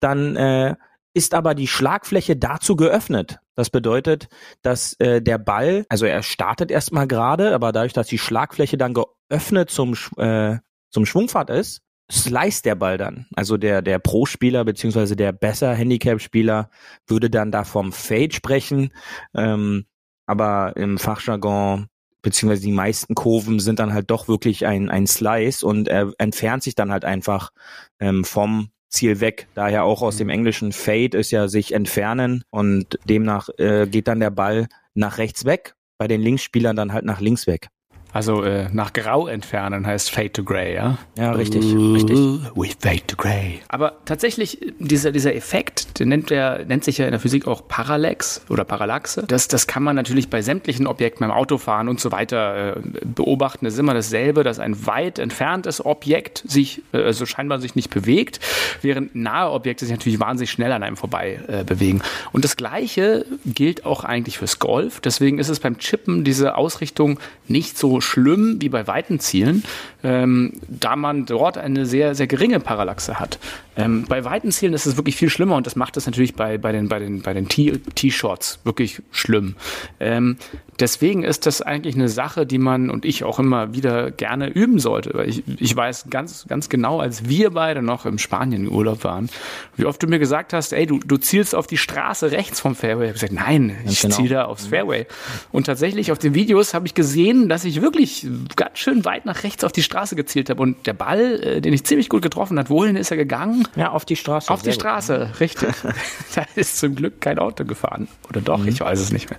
dann äh, ist aber die Schlagfläche dazu geöffnet. Das bedeutet, dass äh, der Ball, also er startet erstmal gerade, aber dadurch, dass die Schlagfläche dann geöffnet zum, äh, zum Schwungpfad ist, slice der Ball dann. Also der, der Pro-Spieler beziehungsweise der besser Handicap-Spieler würde dann da vom Fade sprechen. Ähm, aber im Fachjargon beziehungsweise die meisten Kurven sind dann halt doch wirklich ein, ein Slice und er entfernt sich dann halt einfach ähm, vom Ziel weg. Daher auch aus dem englischen Fade ist ja sich entfernen und demnach äh, geht dann der Ball nach rechts weg, bei den Linksspielern dann halt nach links weg. Also äh, nach Grau entfernen heißt Fade to Grey, ja? Ja, richtig, richtig. We fade to grey. Aber tatsächlich, dieser, dieser Effekt, der nennt, der nennt sich ja in der Physik auch Parallax oder Parallaxe. Das, das kann man natürlich bei sämtlichen Objekten, beim Autofahren und so weiter äh, beobachten. Das ist immer dasselbe, dass ein weit entferntes Objekt sich, äh, also scheinbar sich nicht bewegt, während nahe Objekte sich natürlich wahnsinnig schnell an einem vorbei äh, bewegen. Und das Gleiche gilt auch eigentlich fürs Golf. Deswegen ist es beim Chippen diese Ausrichtung nicht so schlimm wie bei weiten Zielen, ähm, da man dort eine sehr, sehr geringe Parallaxe hat. Ähm, bei weiten Zielen ist es wirklich viel schlimmer und das macht es natürlich bei, bei den, bei den, bei den Tee-Shots wirklich schlimm. Ähm, deswegen ist das eigentlich eine Sache, die man und ich auch immer wieder gerne üben sollte. Weil ich, ich weiß ganz, ganz genau, als wir beide noch im Spanien im Urlaub waren, wie oft du mir gesagt hast, ey, du, du zielst auf die Straße rechts vom Fairway. Ich habe gesagt, nein, ich genau. ziele da aufs Fairway. Und tatsächlich auf den Videos habe ich gesehen, dass ich wirklich ganz schön weit nach rechts auf die Straße gezielt habe. Und der Ball, äh, den ich ziemlich gut getroffen hat, wohin ist er gegangen? Ja, auf die Straße. Auf die Sehr gut. Straße, richtig. da ist zum Glück kein Auto gefahren. Oder doch, ich weiß es nicht mehr.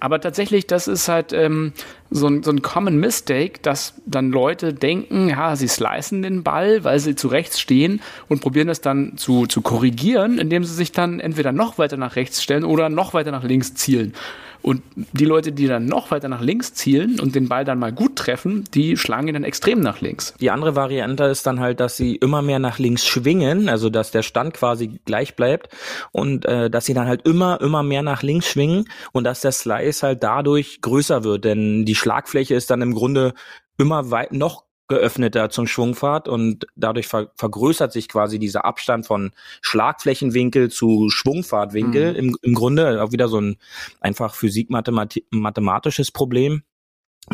Aber tatsächlich, das ist halt ähm, so, ein, so ein Common Mistake, dass dann Leute denken, ja, sie slicen den Ball, weil sie zu rechts stehen und probieren das dann zu, zu korrigieren, indem sie sich dann entweder noch weiter nach rechts stellen oder noch weiter nach links zielen. Und die Leute, die dann noch weiter nach links zielen und den Ball dann mal gut treffen, die schlagen ihn dann extrem nach links. Die andere Variante ist dann halt, dass sie immer mehr nach links schwingen, also dass der Stand quasi gleich bleibt und äh, dass sie dann halt immer, immer mehr nach links schwingen und dass der Slice halt dadurch größer wird, denn die Schlagfläche ist dann im Grunde immer weit noch geöffneter zum Schwungfahrt und dadurch ver vergrößert sich quasi dieser Abstand von Schlagflächenwinkel zu Schwungfahrtwinkel Mhm. im, im Grunde auch wieder so ein einfach physik-mathematisches Problem,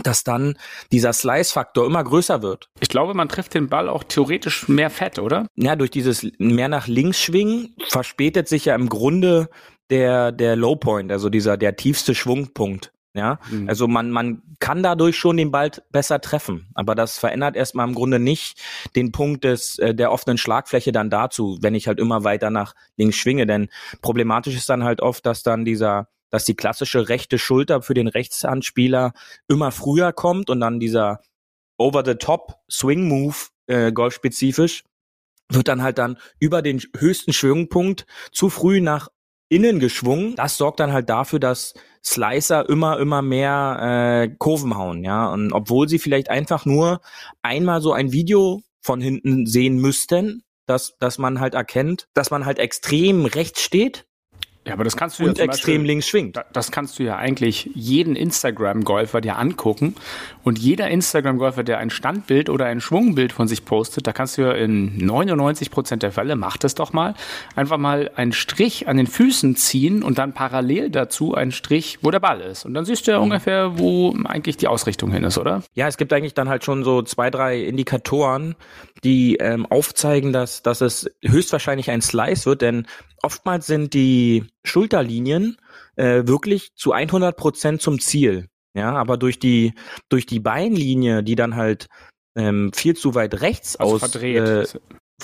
dass dann dieser Slice-Faktor immer größer wird. Ich glaube, man trifft den Ball auch theoretisch mehr fett, oder? Ja, durch dieses mehr nach links schwingen verspätet sich ja im Grunde der, der Low Point, also dieser, der tiefste Schwungpunkt. Ja, Mhm. also man, man kann dadurch schon den Ball besser treffen, aber das verändert erstmal im Grunde nicht den Punkt des, äh, der offenen Schlagfläche dann dazu, wenn ich halt immer weiter nach links schwinge, denn problematisch ist dann halt oft, dass dann dieser, dass die klassische rechte Schulter für den Rechtshandspieler immer früher kommt und dann dieser Over-the-Top-Swing-Move, äh, golfspezifisch, wird dann halt dann über den höchsten Schwungpunkt zu früh nach innen geschwungen. Das sorgt dann halt dafür, dass Slicer immer, immer mehr äh, Kurven hauen, ja. Und obwohl sie vielleicht einfach nur einmal so ein Video von hinten sehen müssten, dass, dass man halt erkennt, dass man halt extrem rechts steht Ja, aber das kannst du und ja extrem Beispiel, links schwingt. Da- Das kannst du ja eigentlich jeden Instagram-Golfer dir angucken. Und jeder Instagram-Golfer, der ein Standbild oder ein Schwungbild von sich postet, da kannst du ja in 99 Prozent der Fälle, mach das doch mal, einfach mal einen Strich an den Füßen ziehen und dann parallel dazu einen Strich, wo der Ball ist. Und dann siehst du ja ungefähr, wo eigentlich die Ausrichtung hin ist, oder? Ja, es gibt eigentlich dann halt schon so zwei, drei Indikatoren, die ähm, aufzeigen, dass, dass es höchstwahrscheinlich ein Slice wird, denn oftmals sind die Schulterlinien äh, wirklich zu 100 Prozent zum Ziel. Ja, aber durch die, durch die Beinlinie, die dann halt ähm, viel zu weit rechts Also aus, verdreht. Äh,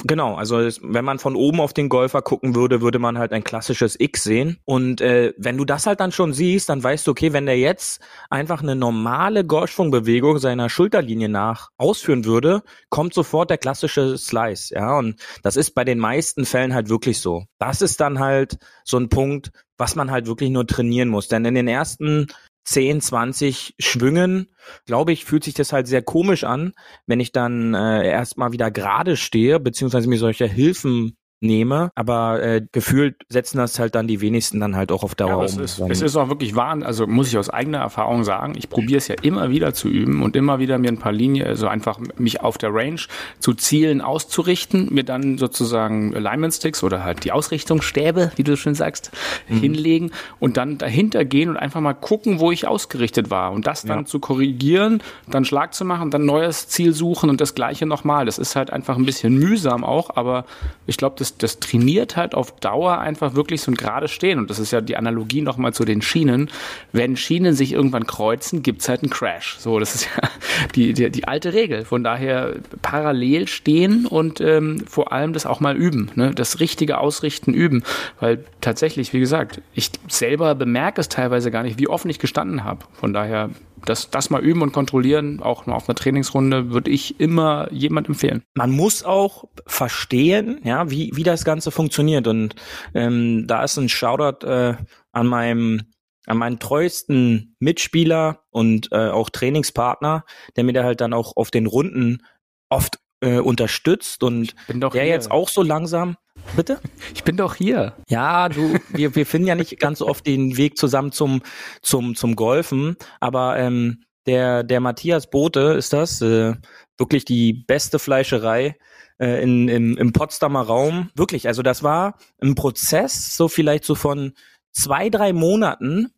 Genau, also wenn man von oben auf den Golfer gucken würde, würde man halt ein klassisches X sehen. Und äh, wenn du das halt dann schon siehst, dann weißt du, okay, wenn der jetzt einfach eine normale Golfschwungbewegung seiner Schulterlinie nach ausführen würde, kommt sofort der klassische Slice, ja. Und das ist bei den meisten Fällen halt wirklich so. Das ist dann halt so ein Punkt, was man halt wirklich nur trainieren muss. Denn in den ersten 10, 20 Schwüngen, glaube ich, fühlt sich das halt sehr komisch an, wenn ich dann äh, erstmal wieder gerade stehe, beziehungsweise mir solche Hilfen nehme, aber äh, gefühlt setzen das halt dann die wenigsten dann halt auch auf Dauer Ja, es, um. ist, es ist auch wirklich wahr, also muss ich aus eigener Erfahrung sagen, ich probiere es ja immer wieder zu üben und immer wieder mir ein paar Linien, also einfach mich auf der Range zu Zielen auszurichten, mir dann sozusagen Alignment Sticks oder halt die Ausrichtungsstäbe, wie du schön sagst, hinlegen und dann dahinter gehen und einfach mal gucken, wo ich ausgerichtet war und das dann Ja. zu korrigieren, dann Schlag zu machen, dann neues Ziel suchen und das gleiche nochmal. Das ist halt einfach ein bisschen mühsam auch, aber ich glaube, das, das trainiert halt auf Dauer einfach wirklich so ein gerade Stehen. Und das ist ja die Analogie nochmal zu den Schienen. Wenn Schienen sich irgendwann kreuzen, gibt's halt einen Crash. So, das ist ja die, die, die alte Regel. Von daher parallel stehen und ähm, vor allem das auch mal üben. Ne? Das richtige Ausrichten üben. Weil tatsächlich, wie gesagt, ich selber bemerke es teilweise gar nicht, wie offen ich gestanden habe. Von daher, das, das mal üben und kontrollieren, auch mal auf einer Trainingsrunde, würde ich immer jemand empfehlen. man muss auch verstehen, ja, wie, wie das Ganze funktioniert. Und ähm, da ist ein Shoutout äh, an meinem an meinen treuesten Mitspieler und äh, auch Trainingspartner, der mir da halt dann auch auf den Runden oft äh, unterstützt und Bin doch der hier. jetzt auch so langsam. Bitte? Ich bin doch hier. Ja, du, wir, wir finden ja nicht ganz so oft den Weg zusammen zum, zum, zum Golfen, aber ähm, der, der Matthias Bote ist das, äh, wirklich die beste Fleischerei äh, in, im, im Potsdamer Raum. Wirklich, also das war ein Prozess, so vielleicht so von zwei, drei Monaten,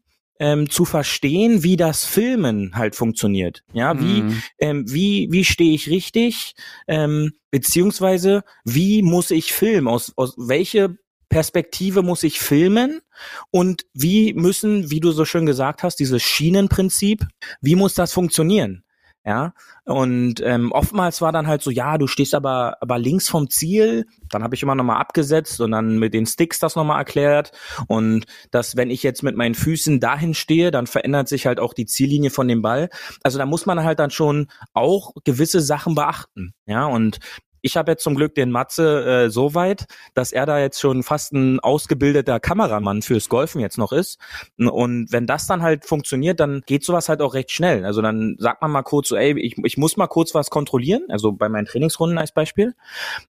ähm, zu verstehen, wie das Filmen halt funktioniert. Ja, wie, Mhm. ähm, wie, wie stehe ich richtig, ähm, beziehungsweise wie muss ich filmen, aus, aus welche Perspektive muss ich filmen und wie müssen, wie du so schön gesagt hast, dieses Schienenprinzip, wie muss das funktionieren? Ja, und ähm, oftmals war dann halt so, ja, du stehst aber, aber links vom Ziel. Dann habe ich immer nochmal abgesetzt und dann mit den Sticks das nochmal erklärt. Und dass, wenn ich jetzt mit meinen Füßen dahin stehe, dann verändert sich halt auch die Ziellinie von dem Ball. Also da muss man halt dann schon auch gewisse Sachen beachten. Ja, und ich habe jetzt zum Glück den Matze äh, so weit, dass er da jetzt schon fast ein ausgebildeter Kameramann fürs Golfen jetzt noch ist. Und wenn das dann halt funktioniert, dann geht sowas halt auch recht schnell. Also dann sagt man mal kurz so, ey, ich, ich muss mal kurz was kontrollieren, also bei meinen Trainingsrunden als Beispiel.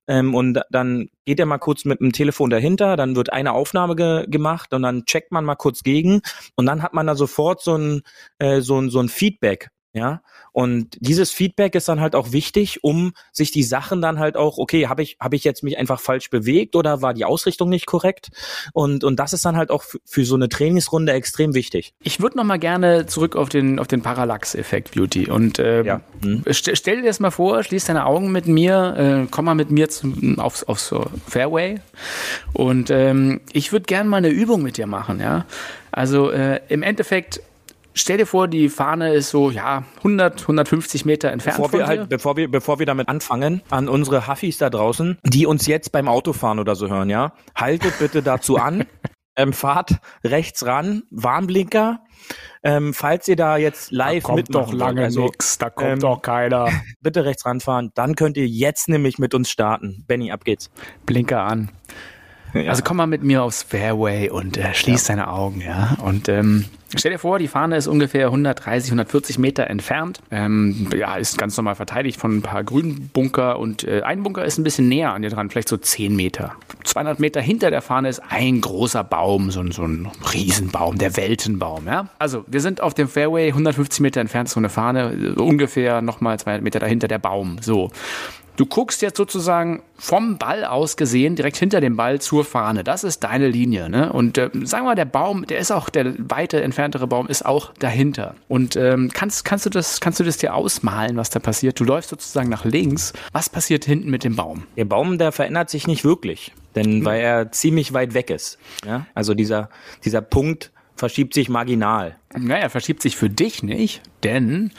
Ähm, und dann geht er mal kurz mit dem Telefon dahinter, dann wird eine Aufnahme ge gemacht und dann checkt man mal kurz gegen und dann hat man da sofort so ein, äh, so ein, so ein Feedback Ja, und dieses Feedback ist dann halt auch wichtig, um sich die Sachen dann halt auch, okay, habe ich habe ich jetzt mich einfach falsch bewegt oder war die Ausrichtung nicht korrekt? Und und das ist dann halt auch für, so eine Trainingsrunde extrem wichtig. Ich würde noch mal gerne zurück auf den auf den Parallax-Effekt Beauty und ähm, Ja. Hm. st stell dir das mal vor, schließ deine Augen mit mir, äh, komm mal mit mir zum, aufs, aufs Fairway und ähm, ich würde gerne mal eine Übung mit dir machen, ja. Also äh, im Endeffekt Stell dir vor, die Fahne ist so, ja, 100, 150 Meter entfernt Bevor von wir halt, bevor wir, bevor wir damit anfangen, an unsere Huffis da draußen, die uns jetzt beim Autofahren oder so hören, ja, haltet bitte dazu an, ähm, fahrt rechts ran, Warnblinker, ähm, falls ihr da jetzt live kommt mitmachen doch lange also, nix, da kommt ähm, doch keiner. bitte rechts ranfahren, dann könnt ihr jetzt nämlich mit uns starten. Benny, ab geht's. Blinker an. Also komm mal mit mir aufs Fairway und äh, schließ deine Augen, ja. Und ähm, stell dir vor, die Fahne ist ungefähr 130, 140 Meter entfernt. Ähm, ja, ist ganz normal verteidigt von ein paar grünen Bunker und äh, ein Bunker ist ein bisschen näher an dir dran, vielleicht so 10 Meter. 200 Meter hinter der Fahne ist ein großer Baum, so, ein- so ein Riesenbaum, der Weltenbaum, ja. Also wir sind auf dem Fairway, 150 Meter entfernt ist so eine Fahne, äh, ungefähr nochmal 200 Meter dahinter der Baum, so. Du guckst jetzt sozusagen vom Ball aus gesehen direkt hinter dem Ball zur Fahne. Das ist deine Linie. Ne? Und äh, sagen wir mal, der Baum, der ist auch, der weite entferntere Baum ist auch dahinter. Und ähm, kannst, kannst, du das, kannst du das dir ausmalen, was da passiert? Du läufst sozusagen nach links. Was passiert hinten mit dem Baum? Der Baum, der verändert sich nicht wirklich, denn weil er ziemlich weit weg ist. Ja? Also dieser, dieser Punkt verschiebt sich marginal. Naja, er verschiebt sich für dich nicht, denn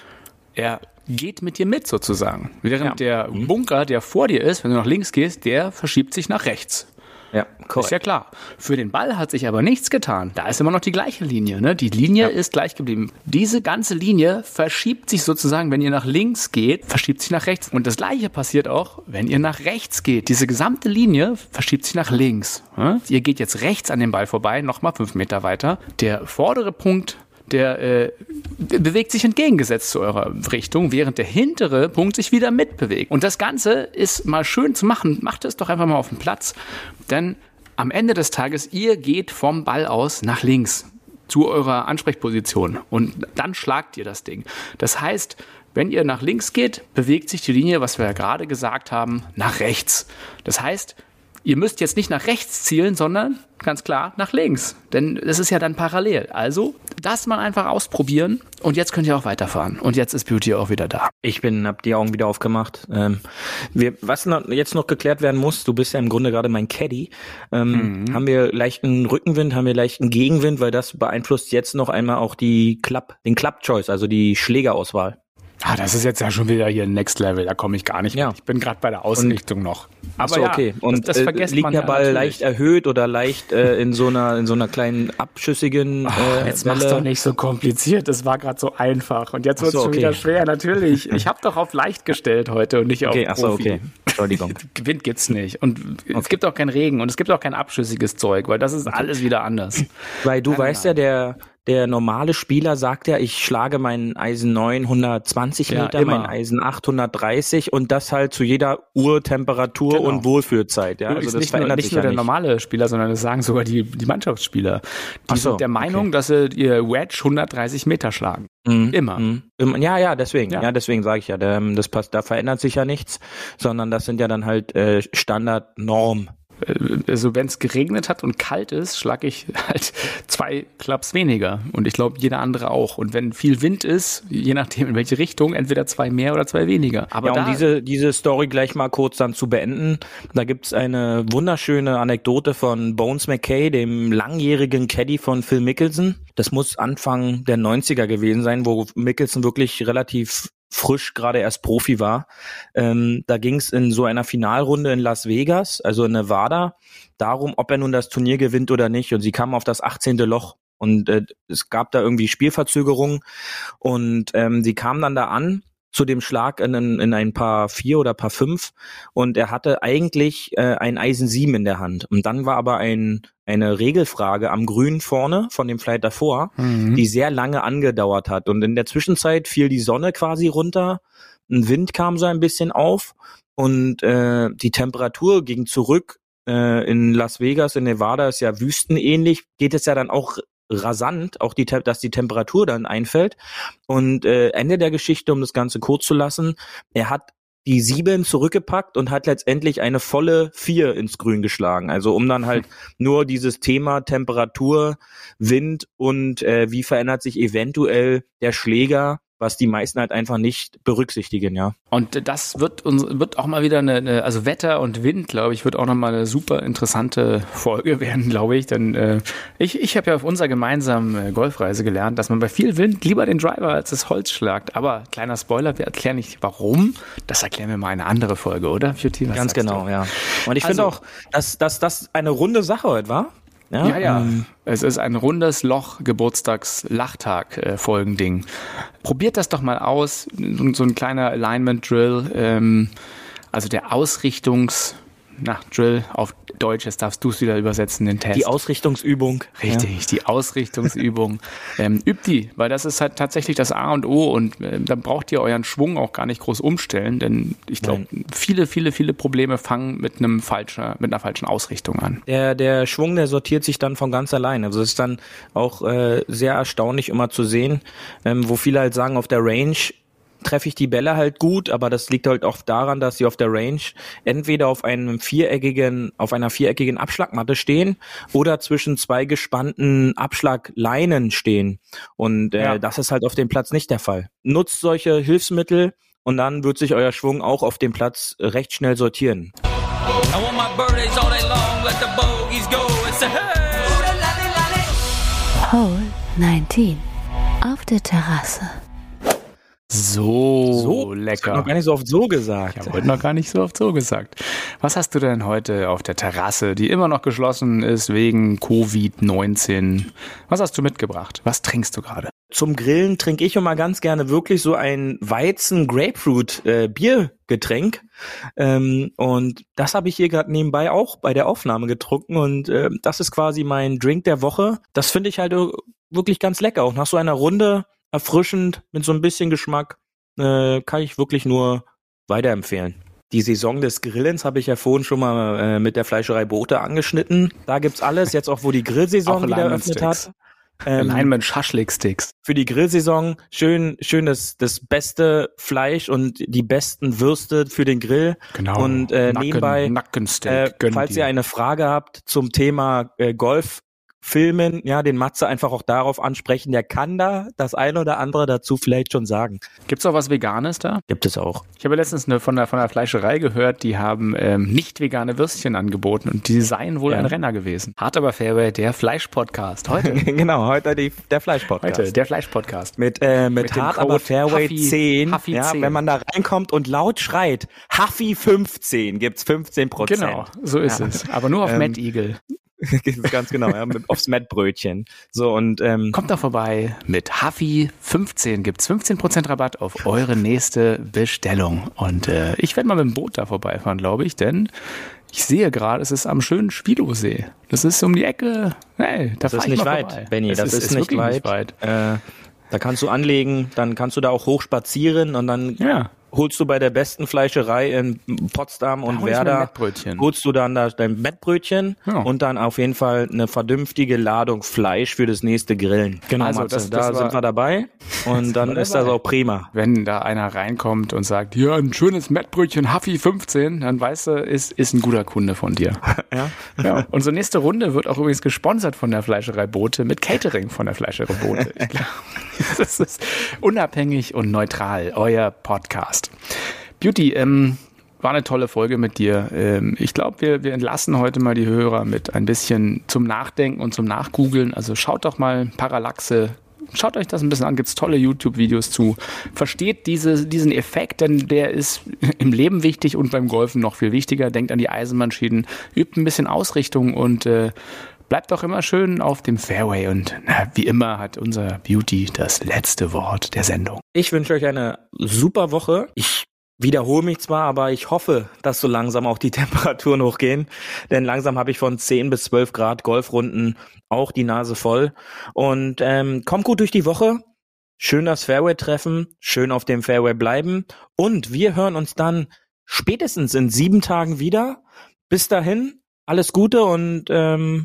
er geht mit dir mit sozusagen. Während Ja. der Bunker, der vor dir ist, wenn du nach links gehst, der verschiebt sich nach rechts. Ja, Ist ja klar. Für den Ball hat sich aber nichts getan. Da ist immer noch die gleiche Linie. Ne? Die Linie ist gleich geblieben. Diese ganze Linie verschiebt sich sozusagen, wenn ihr nach links geht, verschiebt sich nach rechts. Und das gleiche passiert auch, wenn ihr nach rechts geht. Diese gesamte Linie verschiebt sich nach links. Ne? Ihr geht jetzt rechts an dem Ball vorbei, nochmal fünf Meter weiter. Der vordere Punkt der äh, be- bewegt sich entgegengesetzt zu eurer Richtung, während der hintere Punkt sich wieder mitbewegt. Und das Ganze ist mal schön zu machen. Macht es doch einfach mal auf den Platz, denn am Ende des Tages, ihr geht vom Ball aus nach links zu eurer Ansprechposition und dann schlagt ihr das Ding. Das heißt, wenn ihr nach links geht, bewegt sich die Linie, was wir ja gerade gesagt haben, nach rechts. Das heißt, ihr müsst jetzt nicht nach rechts zielen, sondern ganz klar nach links. Denn es ist ja dann parallel. Also das mal einfach ausprobieren und jetzt könnt ihr auch weiterfahren. Und jetzt ist Beauty auch wieder da. Ich bin, hab die Augen wieder aufgemacht. Ähm, wir, was noch, jetzt noch geklärt werden muss, du bist ja im Grunde gerade mein Caddy. Ähm, Haben wir leichten Rückenwind, haben wir leichten Gegenwind, weil das beeinflusst jetzt noch einmal auch die Club, den Club Choice, also die Schlägerauswahl. Ah, das ist jetzt ja schon wieder hier Next Level, da komme ich gar nicht Ja. mit. Ich bin gerade bei der Ausrichtung noch. Ach so, okay. Und das, das äh, liegt man der ja Ball natürlich. leicht erhöht oder leicht äh, in so einer in so einer kleinen abschüssigen äh, Jetzt mach's Welle? doch nicht so kompliziert, das war gerade so einfach. Und jetzt Ach wird es so, schon okay. wieder schwer, natürlich. Ich habe doch auf leicht gestellt heute und nicht Okay, auf ach so, Profi. okay. Entschuldigung. Wind gibt's nicht. Und es gibt auch keinen Regen und es gibt auch kein abschüssiges Zeug, weil das ist alles wieder anders. Weil du weißt ja, der der normale Spieler sagt ja, ich schlage meinen Eisen 9 120 Ja, Meter, immer. meinen Eisen 8 130 und das halt zu jeder Uhrtemperatur Genau. und Wohlfühlzeit. Ja, also das nicht nur, verändert nicht sich nur ja der nicht. normale Spieler, sondern das sagen sogar die, die Mannschaftsspieler. Die so, sind der Meinung, dass sie ihr Wedge 130 Meter schlagen. Mhm. Immer. Mhm. Ja, ja, deswegen. Ja. Ja, deswegen sage ich ja, das passt, da verändert sich ja nichts, sondern das sind ja dann halt äh, Standardnorm. Äh, Also wenn es geregnet hat und kalt ist, schlage ich halt zwei Klaps weniger. Und ich glaube, jeder andere auch. Und wenn viel Wind ist, je nachdem in welche Richtung, entweder zwei mehr oder zwei weniger. Aber ja, um diese, diese Story gleich mal kurz dann zu beenden, da gibt's eine wunderschöne Anekdote von Bones McKay, dem langjährigen Caddy von Phil Mickelson. Das muss Anfang der 90er gewesen sein, wo Mickelson wirklich relativ frisch gerade erst Profi war. Ähm, da ging's in so einer Finalrunde in Las Vegas, also in Nevada, darum, ob er nun das Turnier gewinnt oder nicht. Und sie kamen auf das 18. Loch. Und äh, es gab da irgendwie Spielverzögerungen. Und ähm, sie kamen dann da an zu dem Schlag in, ein- in ein paar vier oder paar fünf und er hatte eigentlich äh, ein Eisen 7 in der Hand. Und dann war aber ein, eine Regelfrage am Grün vorne von dem Flight davor, Mhm. die sehr lange angedauert hat. Und in der Zwischenzeit fiel die Sonne quasi runter, ein Wind kam so ein bisschen auf und äh, die Temperatur ging zurück. Äh, in Las Vegas, in Nevada ist ja wüstenähnlich, geht es ja dann auch rasant, auch die, dass die Temperatur dann einfällt. Und äh, Ende der Geschichte, um das Ganze kurz zu lassen, er hat die sieben zurückgepackt und hat letztendlich eine volle vier ins Grün geschlagen. Also um dann halt nur dieses Thema Temperatur, Wind und äh, wie verändert sich eventuell der Schläger, was die meisten halt einfach nicht berücksichtigen, ja. Und das wird uns wird auch mal wieder eine, eine also Wetter und Wind, glaube ich, wird auch noch mal eine super interessante Folge werden, glaube ich. Denn äh, ich, ich habe ja auf unserer gemeinsamen äh, Golfreise gelernt, dass man bei viel Wind lieber den Driver als das Holz schlagt. Aber kleiner Spoiler, wir erklären nicht warum. Das erklären wir mal eine andere Folge, oder? Beauty, was Ganz genau, du? ja. Und ich finde Also- auch, dass, dass das eine runde Sache heute war. Ja, ja. ähm, Es ist ein rundes Loch Geburtstags-Lachtag-Folgending. Probiert das doch mal aus. So, so ein kleiner Alignment-Drill. Ähm, also der Ausrichtungs- na, Drill auf Deutsch, jetzt darfst du es wieder übersetzen, den Test. die Ausrichtungsübung. Richtig, die Ausrichtungsübung. ähm, übt die, weil das ist halt tatsächlich das A und O und ähm, dann braucht ihr euren Schwung auch gar nicht groß umstellen, denn ich glaube, viele, viele, viele Probleme fangen mit einem falscher, mit einer falschen Ausrichtung an. Der, der Schwung, der sortiert sich dann von ganz allein. Also es ist dann auch äh, sehr erstaunlich immer zu sehen, ähm, wo viele halt sagen, auf der Range treffe ich die Bälle halt gut, aber das liegt halt auch daran, dass sie auf der Range entweder auf einem viereckigen, auf einer viereckigen Abschlagmatte stehen oder zwischen zwei gespannten Abschlagleinen stehen. Und äh, Ja. das ist halt auf dem Platz nicht der Fall. Nutzt solche Hilfsmittel und dann wird sich euer Schwung auch auf dem Platz recht schnell sortieren. I want my birthdays all day long, let the bogeys go and say, hey! Hole 19. Auf der Terrasse. So, Das lecker. wird noch gar nicht so oft so gesagt. Ich habe heute noch gar nicht so oft so gesagt. Was hast du denn heute auf der Terrasse, die immer noch geschlossen ist wegen Covid-19? Was hast du mitgebracht? Was trinkst du gerade? Zum Grillen trinke ich immer ganz gerne wirklich so ein Weizen-Grapefruit-Biergetränk. ähm, und das habe ich hier gerade nebenbei auch bei der Aufnahme getrunken. Und äh, das ist quasi mein Drink der Woche. Das finde ich halt äh, wirklich ganz lecker. Auch nach so einer Runde erfrischend mit so ein bisschen Geschmack äh, kann ich wirklich nur weiterempfehlen. Die Saison des Grillens habe ich ja vorhin schon mal äh, mit der Fleischerei Bote angeschnitten. Da gibt's alles. Jetzt auch, wo die Grillsaison wieder eröffnet hat. Ähm, Alignment Schaschlik-Sticks. für die Grillsaison schön, schön das, das beste Fleisch und die besten Würste für den Grill. Genau. Und äh, Nacken- nebenbei, Nackensteak. äh, falls ihr eine Frage habt zum Thema äh, Golf, Filmen, ja, den Matze einfach auch darauf ansprechen. Der kann da das eine oder andere dazu vielleicht schon sagen. Gibt's auch was Veganes da? Gibt es auch. Ich habe letztens eine, von, der, von der Fleischerei gehört, die haben ähm, nicht vegane Würstchen angeboten und die seien wohl Ja. ein Renner gewesen. Hart aber Fairway, der Fleisch-Podcast. Heute. genau, heute die, der Fleischpodcast. Heute, der Fleisch-Podcast. Mit, äh, mit, Mit Hart aber Fairway Huffy- 10. Huffy ja, 10. wenn man da reinkommt und laut schreit, Huffy 15 gibt's 15 Prozent. Genau, so ist Ja. es. Aber nur auf Ähm, Mad Eagle. Ganz genau, ja, mit, aufs Mettbrötchen. So und ähm, Kommt doch vorbei. Mit Huffy 15 gibt's 15% Rabatt auf eure nächste Bestellung. Und äh, ich werde mal mit dem Boot da vorbeifahren, glaube ich, denn ich sehe gerade, es ist am schönen Spilosee. Das ist um die Ecke. Hey, da das fahr ist ich nicht weit, vorbei. Benny. Es Das ist, nicht, wirklich weit. nicht weit. Äh, da kannst du anlegen, dann kannst du da auch hoch spazieren und dann Ja. Holst du bei der besten Fleischerei in Potsdam und Werder holst du dann da dein Mettbrötchen Ja. und dann auf jeden Fall eine vernünftige Ladung Fleisch für das nächste Grillen. Genau, Also, das- da das war- sind wir dabei und dann ist das dabei. auch prima. Wenn da einer reinkommt und sagt, ja, ein schönes Mettbrötchen Huffy 15, dann weißt du, ist, ist ein guter Kunde von dir. Ja. Ja, unsere nächste Runde wird auch übrigens gesponsert von der Fleischerei Bote mit Catering von der Fleischerei Bote. Ich glaub, das ist unabhängig und neutral, euer Podcast. Beauty, ähm, war eine tolle Folge mit dir. Ähm, ich glaube, wir, wir entlassen heute mal die Hörer mit ein bisschen zum Nachdenken und zum Nachgoogeln. Also schaut doch mal Parallaxe. Schaut euch das ein bisschen an, gibt's tolle YouTube-Videos zu. Versteht diese, diesen Effekt, denn der ist im Leben wichtig und beim Golfen noch viel wichtiger. Denkt an die Eisenbahnschienen, übt ein bisschen Ausrichtung und äh, bleibt doch immer schön auf dem Fairway. Und na, wie immer hat unser Beauty das letzte Wort der Sendung. Ich wünsche euch eine super Woche. Ich wiederhole mich zwar, aber ich hoffe, dass so langsam auch die Temperaturen hochgehen. Denn langsam habe ich von 10 bis 12 Grad Golfrunden auch die Nase voll. Und ähm, kommt gut durch die Woche. Schön das Fairway treffen, schön auf dem Fairway bleiben. Und wir hören uns dann spätestens in sieben Tagen wieder. Bis dahin, alles Gute und ähm,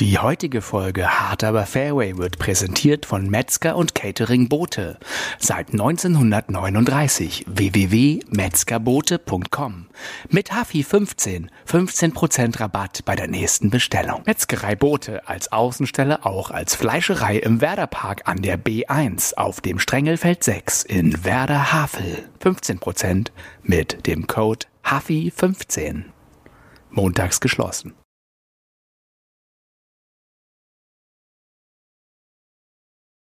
Die heutige Folge Hart aber Fairway wird präsentiert von Metzger und Catering Boote. Seit 1939 www.metzgerbote.com. Mit Hafi 15 15% Rabatt bei der nächsten Bestellung. Metzgerei Boote als Außenstelle auch als Fleischerei im Werderpark an der B1 auf dem Strengelfeld 6 in Werder Havel. 15% mit dem Code Hafi 15. Montags geschlossen.